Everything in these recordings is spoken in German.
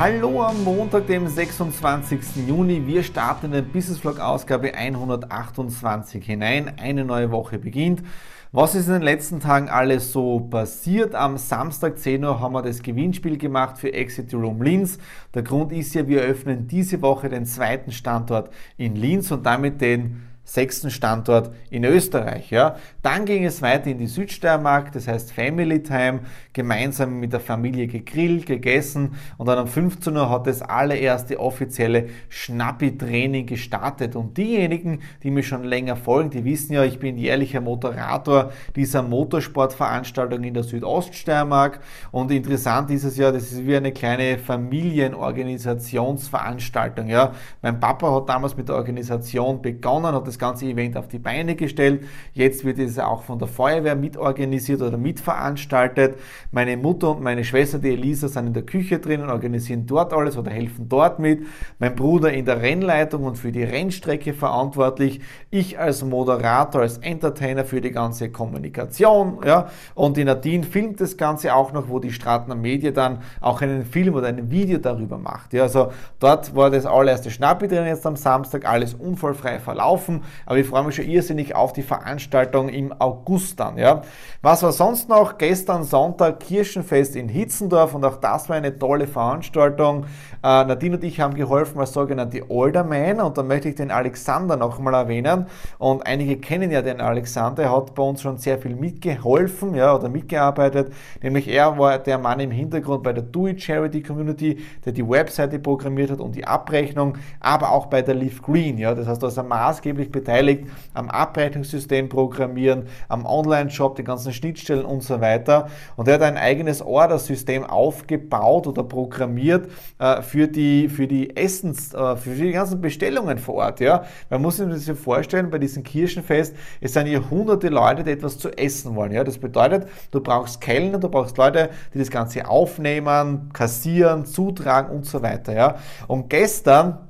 Hallo am Montag, dem 26. Juni. Wir starten in den Business Vlog Ausgabe 128 hinein. Eine neue Woche beginnt. Was ist in den letzten Tagen alles so passiert? Am Samstag 10 Uhr haben wir das Gewinnspiel gemacht für Exit Room Linz. Der Grund ist ja, wir öffnen diese Woche den zweiten Standort in Linz und damit den sechsten Standort in Österreich. Ja. Dann ging es weiter in die Südsteiermark, das heißt Family Time, gemeinsam mit der Familie gegrillt, gegessen und dann um 15 Uhr hat das allererste offizielle Schnappi-Training gestartet. Und diejenigen, die mir schon länger folgen, die wissen ja, ich bin jährlicher Moderator dieser Motorsportveranstaltung in der Südoststeiermark und interessant ist es ja, das ist wie eine kleine Familienorganisationsveranstaltung. Ja. Mein Papa hat damals mit der Organisation begonnen, hat das ganze Event auf die Beine gestellt. Jetzt wird es auch von der Feuerwehr mitorganisiert oder mitveranstaltet. Meine Mutter und meine Schwester, die Elisa, sind in der Küche drin und organisieren dort alles oder helfen dort mit. Mein Bruder in der Rennleitung und für die Rennstrecke verantwortlich. Ich als Moderator, als Entertainer für die ganze Kommunikation. Ja. Und die Nadine filmt das Ganze auch noch, wo die Stratner Media dann auch einen Film oder ein Video darüber macht. Ja. Also dort war das allererste Schnappi drin jetzt am Samstag, alles unfallfrei verlaufen aber ich freue mich schon irrsinnig auf die Veranstaltung im August dann. Ja. Was war sonst noch? Gestern Sonntag Kirchenfest in Hitzendorf und auch das war eine tolle Veranstaltung. Äh, Nadine und ich haben geholfen als sogenannte Olderman und da möchte ich den Alexander nochmal erwähnen und einige kennen ja den Alexander, er hat bei uns schon sehr viel mitgeholfen ja, oder mitgearbeitet, nämlich er war der Mann im Hintergrund bei der Do It Charity Community, der die Webseite programmiert hat und die Abrechnung, aber auch bei der Leaf Green, ja, das heißt, er ist maßgeblich beteiligt am Abrechnungssystem programmieren, am Online-Shop, die ganzen Schnittstellen und so weiter und er hat ein eigenes Ordersystem aufgebaut oder programmiert äh, für die, für die Essens, äh, für die ganzen Bestellungen vor Ort. Ja? Man muss sich das vorstellen, bei diesem Kirchenfest, es sind hier hunderte Leute, die etwas zu essen wollen. Ja? Das bedeutet, du brauchst Kellner, du brauchst Leute, die das Ganze aufnehmen, kassieren, zutragen und so weiter. Ja? Und gestern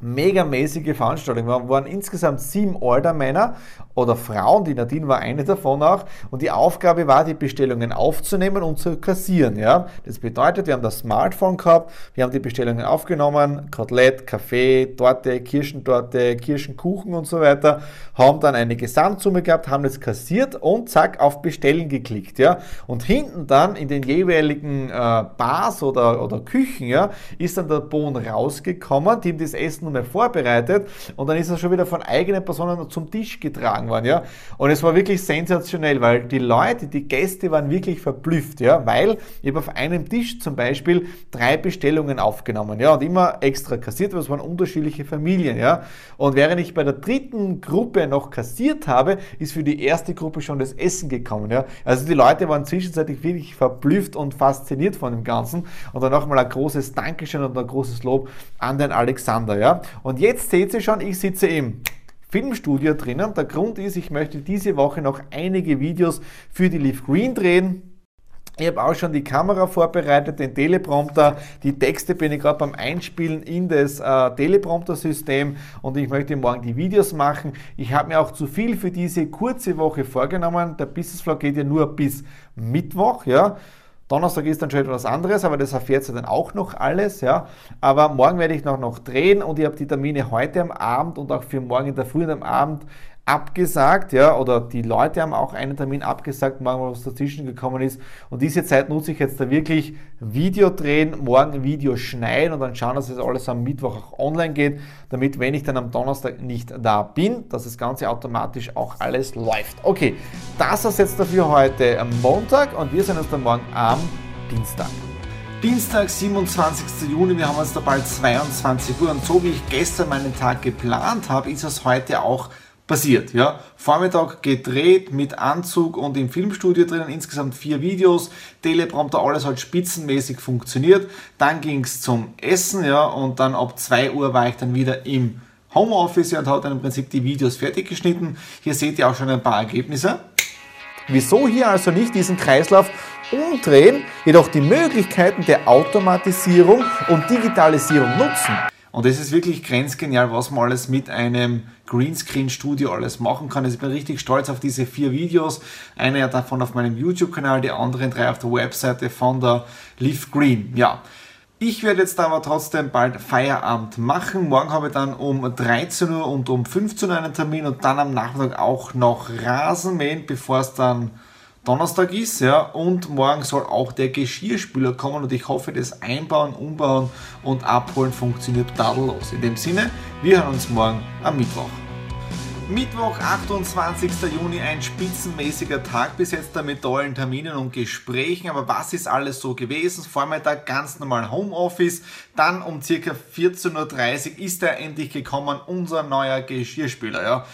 megamäßige Veranstaltung. Wir waren insgesamt sieben Order-Männer oder Frauen, die Nadine war eine davon auch, und die Aufgabe war, die Bestellungen aufzunehmen und zu kassieren. Ja? Das bedeutet, wir haben das Smartphone gehabt, wir haben die Bestellungen aufgenommen, Kotelett, Kaffee, Torte, Kirschentorte, Kirschenkuchen und so weiter, haben dann eine Gesamtsumme gehabt, haben das kassiert und zack, auf Bestellen geklickt. Ja? Und hinten dann in den jeweiligen äh, Bars oder, oder Küchen ja, ist dann der Bohnen rausgekommen, die ihm das Essen nur mehr vorbereitet und dann ist er schon wieder von eigenen Personen zum Tisch getragen worden, ja. Und es war wirklich sensationell, weil die Leute, die Gäste waren wirklich verblüfft, ja, weil ich habe auf einem Tisch zum Beispiel drei Bestellungen aufgenommen, ja, und immer extra kassiert, weil es waren unterschiedliche Familien, ja. Und während ich bei der dritten Gruppe noch kassiert habe, ist für die erste Gruppe schon das Essen gekommen, ja. Also die Leute waren zwischenzeitlich wirklich verblüfft und fasziniert von dem Ganzen. Und dann nochmal ein großes Dankeschön und ein großes Lob an den Alexander, ja. Und jetzt seht ihr schon, ich sitze im Filmstudio drinnen. Der Grund ist, ich möchte diese Woche noch einige Videos für die Leaf Green drehen. Ich habe auch schon die Kamera vorbereitet, den Teleprompter. Die Texte bin ich gerade beim Einspielen in das äh, Teleprompter-System und ich möchte morgen die Videos machen. Ich habe mir auch zu viel für diese kurze Woche vorgenommen. Der Business Vlog geht ja nur bis Mittwoch, ja. Donnerstag ist dann schon etwas anderes, aber das erfährt ihr dann auch noch alles. Ja. Aber morgen werde ich noch, noch drehen und ich habe die Termine heute am Abend und auch für morgen in der Früh und am Abend abgesagt, ja, oder die Leute haben auch einen Termin abgesagt, morgen was dazwischen gekommen ist. Und diese Zeit nutze ich jetzt da wirklich Video drehen, morgen Video schneiden und dann schauen, dass es alles am Mittwoch auch online geht, damit, wenn ich dann am Donnerstag nicht da bin, dass das Ganze automatisch auch alles läuft. Okay, das ist jetzt dafür heute am Montag und wir sehen uns dann morgen am Dienstag. Dienstag, 27. Juni, wir haben jetzt da bald 22 Uhr und so wie ich gestern meinen Tag geplant habe, ist es heute auch passiert. Ja? Vormittag gedreht mit Anzug und im Filmstudio drinnen, insgesamt vier Videos, Teleprompter, alles hat spitzenmäßig funktioniert. Dann ging es zum Essen ja, und dann ab 2 Uhr war ich dann wieder im Homeoffice und habe dann im Prinzip die Videos fertig geschnitten. Hier seht ihr auch schon ein paar Ergebnisse. Wieso hier also nicht diesen Kreislauf umdrehen, jedoch die Möglichkeiten der Automatisierung und Digitalisierung nutzen. Und es ist wirklich grenzgenial, was man alles mit einem Greenscreen-Studio alles machen kann. Also ich bin richtig stolz auf diese vier Videos. Eine davon auf meinem YouTube-Kanal, die anderen drei auf der Webseite von der Leaf Green. Ja. Ich werde jetzt aber trotzdem bald Feierabend machen. Morgen habe ich dann um 13 Uhr und um 15 Uhr einen Termin und dann am Nachmittag auch noch Rasenmähen, bevor es dann Donnerstag ist, ja, und morgen soll auch der Geschirrspüler kommen und ich hoffe, das Einbauen, Umbauen und Abholen funktioniert tadellos. In dem Sinne, wir hören uns morgen am Mittwoch. Mittwoch, 28. Juni, ein spitzenmäßiger Tag da mit tollen Terminen und Gesprächen. Aber was ist alles so gewesen? Vormittag ganz normal Homeoffice. Dann um circa 14.30 Uhr ist er endlich gekommen, unser neuer Geschirrspüler. Ja.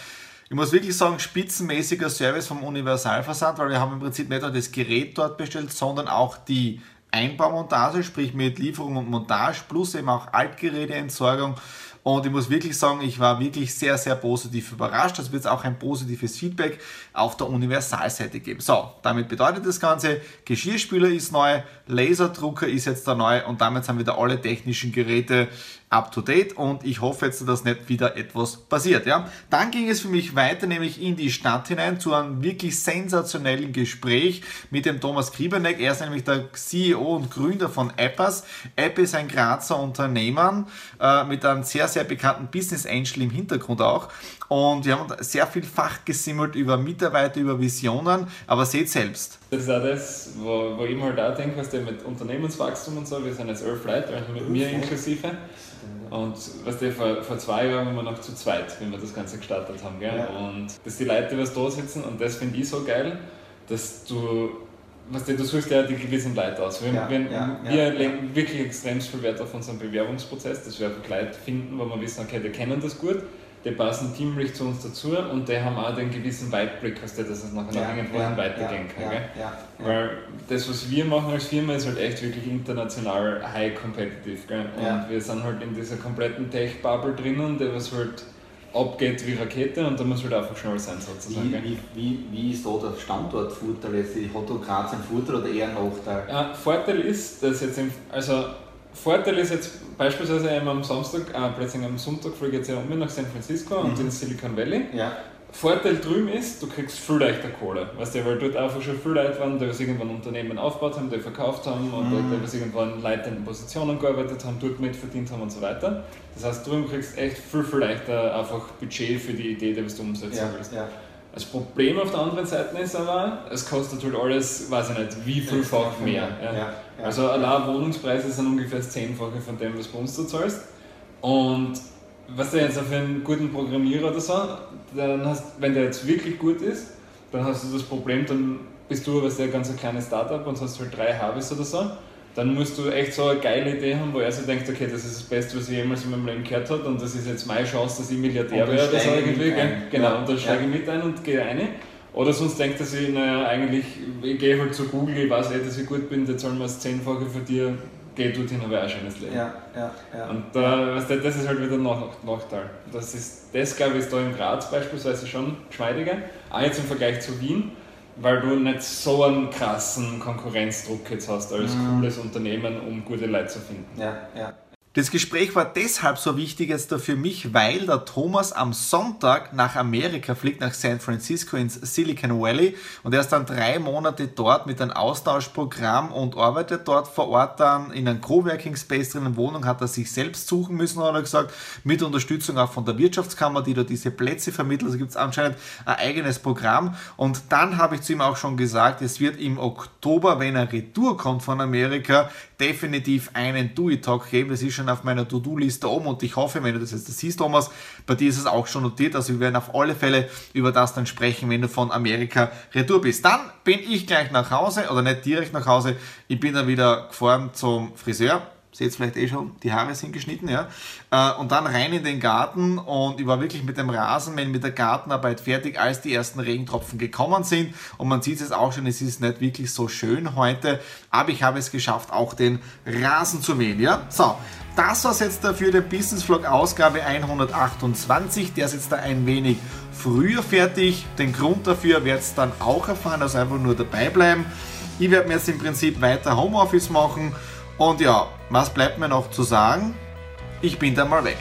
Ich muss wirklich sagen, spitzenmäßiger Service vom Universalversand, weil wir haben im Prinzip nicht nur das Gerät dort bestellt, sondern auch die Einbaumontage, sprich mit Lieferung und Montage, plus eben auch Altgeräteentsorgung und ich muss wirklich sagen, ich war wirklich sehr, sehr positiv überrascht. Das wird es auch ein positives Feedback auf der Universalseite geben. So, damit bedeutet das Ganze, Geschirrspüler ist neu, Laserdrucker ist jetzt da neu und damit sind wieder alle technischen Geräte up to date und ich hoffe jetzt, dass nicht wieder etwas passiert. Ja? Dann ging es für mich weiter, nämlich in die Stadt hinein zu einem wirklich sensationellen Gespräch mit dem Thomas Kriebeneck. Er ist nämlich der CEO und Gründer von Appas. App ist ein Grazer Unternehmen äh, mit einem sehr, sehr bekannten Business Angel im Hintergrund auch. Und wir haben sehr viel Fach gesimmelt über Mitarbeiter, über Visionen, aber seht selbst. Das ist auch das, wo, wo ich mir halt auch denke, was der mit Unternehmenswachstum und so, wir sind jetzt elf Leute, also mit mir inklusive. Und was der vor, vor zwei Jahren waren wir noch zu zweit, wenn wir das Ganze gestartet haben. Gell? Ja. Und dass die Leute was da sitzen und das finde ich so geil, dass du was du, du suchst ja die gewissen Leute aus. Wir, ja, wir, ja, wir ja, legen wirklich extrem viel Wert auf unseren Bewerbungsprozess, dass wir einfach Leute finden, wo wir wissen, okay, die kennen das gut die passen teamlich zu uns dazu und die haben auch den gewissen Weitblick, dass es nachher ja, noch irgendwohin ja, weitergehen kann. Weil das, was wir machen als Firma, ist halt echt wirklich international high competitive. Gell? Und wir sind halt in dieser kompletten Tech-Bubble drinnen, der was halt abgeht wie Rakete und da muss halt einfach schnell sein sozusagen. Wie, wie, wie, ist da der Standortvorteil? Hat da Graz einen Vorteil oder eher einen Nachteil? Ja, Vorteil ist, dass jetzt, im, also Vorteil ist jetzt beispielsweise am Samstag, äh, plötzlich am Sonntag fliege ich jetzt um nach San Francisco mhm. und in Silicon Valley. Ja. Vorteil drüben ist, du kriegst viel leichter Kohle. Weißt du, weil dort einfach schon viel Leute waren, die irgendwann Unternehmen aufgebaut haben, die verkauft haben und mhm. die irgendwann leitende Positionen gearbeitet haben, dort mitverdient haben und so weiter. Das heißt, drüben kriegst du echt viel, viel leichter einfach Budget für die Idee, die du umsetzen ja, willst. Ja. Das Problem auf der anderen Seite ist aber, es kostet halt alles, weiß ich nicht, wie vielfach mehr. Ja. Ja, ja. Also allein Wohnungspreise sind ungefähr das Zehnfache von dem, was bei uns du zahlst. Und was du jetzt für einen guten Programmierer oder so, dann hast, wenn der jetzt wirklich gut ist, dann hast du das Problem, dann bist du was der ganz ein kleines Startup und hast halt drei Harvests oder so dann musst du echt so eine geile Idee haben, wo er sich denkt, okay, das ist das Beste, was ich jemals in meinem Leben gehört habe und das ist jetzt meine Chance, dass ich Milliardär werde oder so irgendwie. Genau, und dann steige ich mit ein und gehe rein. Oder sonst denkt er sich, naja, eigentlich, ich gehe halt zu Google, ich weiß eh, dass ich gut bin, die zahlen wir das Zehnfache für dir, geh dorthin, habe ich auch ein schönes Leben. Ja, ja, ja. Und da, weißt du, das ist halt wieder ein Nachteil. Das, ist, das glaube ich, ist da in Graz beispielsweise schon geschmeidiger, auch jetzt im Vergleich zu Wien weil du nicht so einen krassen Konkurrenzdruck jetzt hast als mhm. cooles Unternehmen, um gute Leute zu finden. Ja, ja. Das Gespräch war deshalb so wichtig jetzt für mich, weil der Thomas am Sonntag nach Amerika fliegt, nach San Francisco ins Silicon Valley und er ist dann drei Monate dort mit einem Austauschprogramm und arbeitet dort vor Ort dann in einem Coworking Space drin, in Wohnung, hat er sich selbst suchen müssen, hat er gesagt, mit Unterstützung auch von der Wirtschaftskammer, die da diese Plätze vermittelt. Also gibt es anscheinend ein eigenes Programm und dann habe ich zu ihm auch schon gesagt, es wird im Oktober, wenn er retour kommt von Amerika, definitiv einen Do-It-Talk geben. Das ist schon auf meiner To-Do-Liste oben und ich hoffe, wenn du das jetzt siehst, Thomas, bei dir ist es auch schon notiert. Also wir werden auf alle Fälle über das dann sprechen, wenn du von Amerika retour bist. Dann bin ich gleich nach Hause oder nicht direkt nach Hause. Ich bin dann wieder gefahren zum Friseur seht vielleicht eh schon, die Haare sind geschnitten, ja. Äh, und dann rein in den Garten und ich war wirklich mit dem Rasenmähen, mit der Gartenarbeit fertig, als die ersten Regentropfen gekommen sind. Und man sieht es auch schon, es ist nicht wirklich so schön heute, aber ich habe es geschafft, auch den Rasen zu mähen, ja. So, das war es jetzt dafür der Business Vlog Ausgabe 128. Der ist jetzt da ein wenig früher fertig. Den Grund dafür werdet ihr dann auch erfahren, also einfach nur dabei bleiben. Ich werde mir jetzt im Prinzip weiter Homeoffice machen und ja, was bleibt mir noch zu sagen? Ich bin dann mal weg.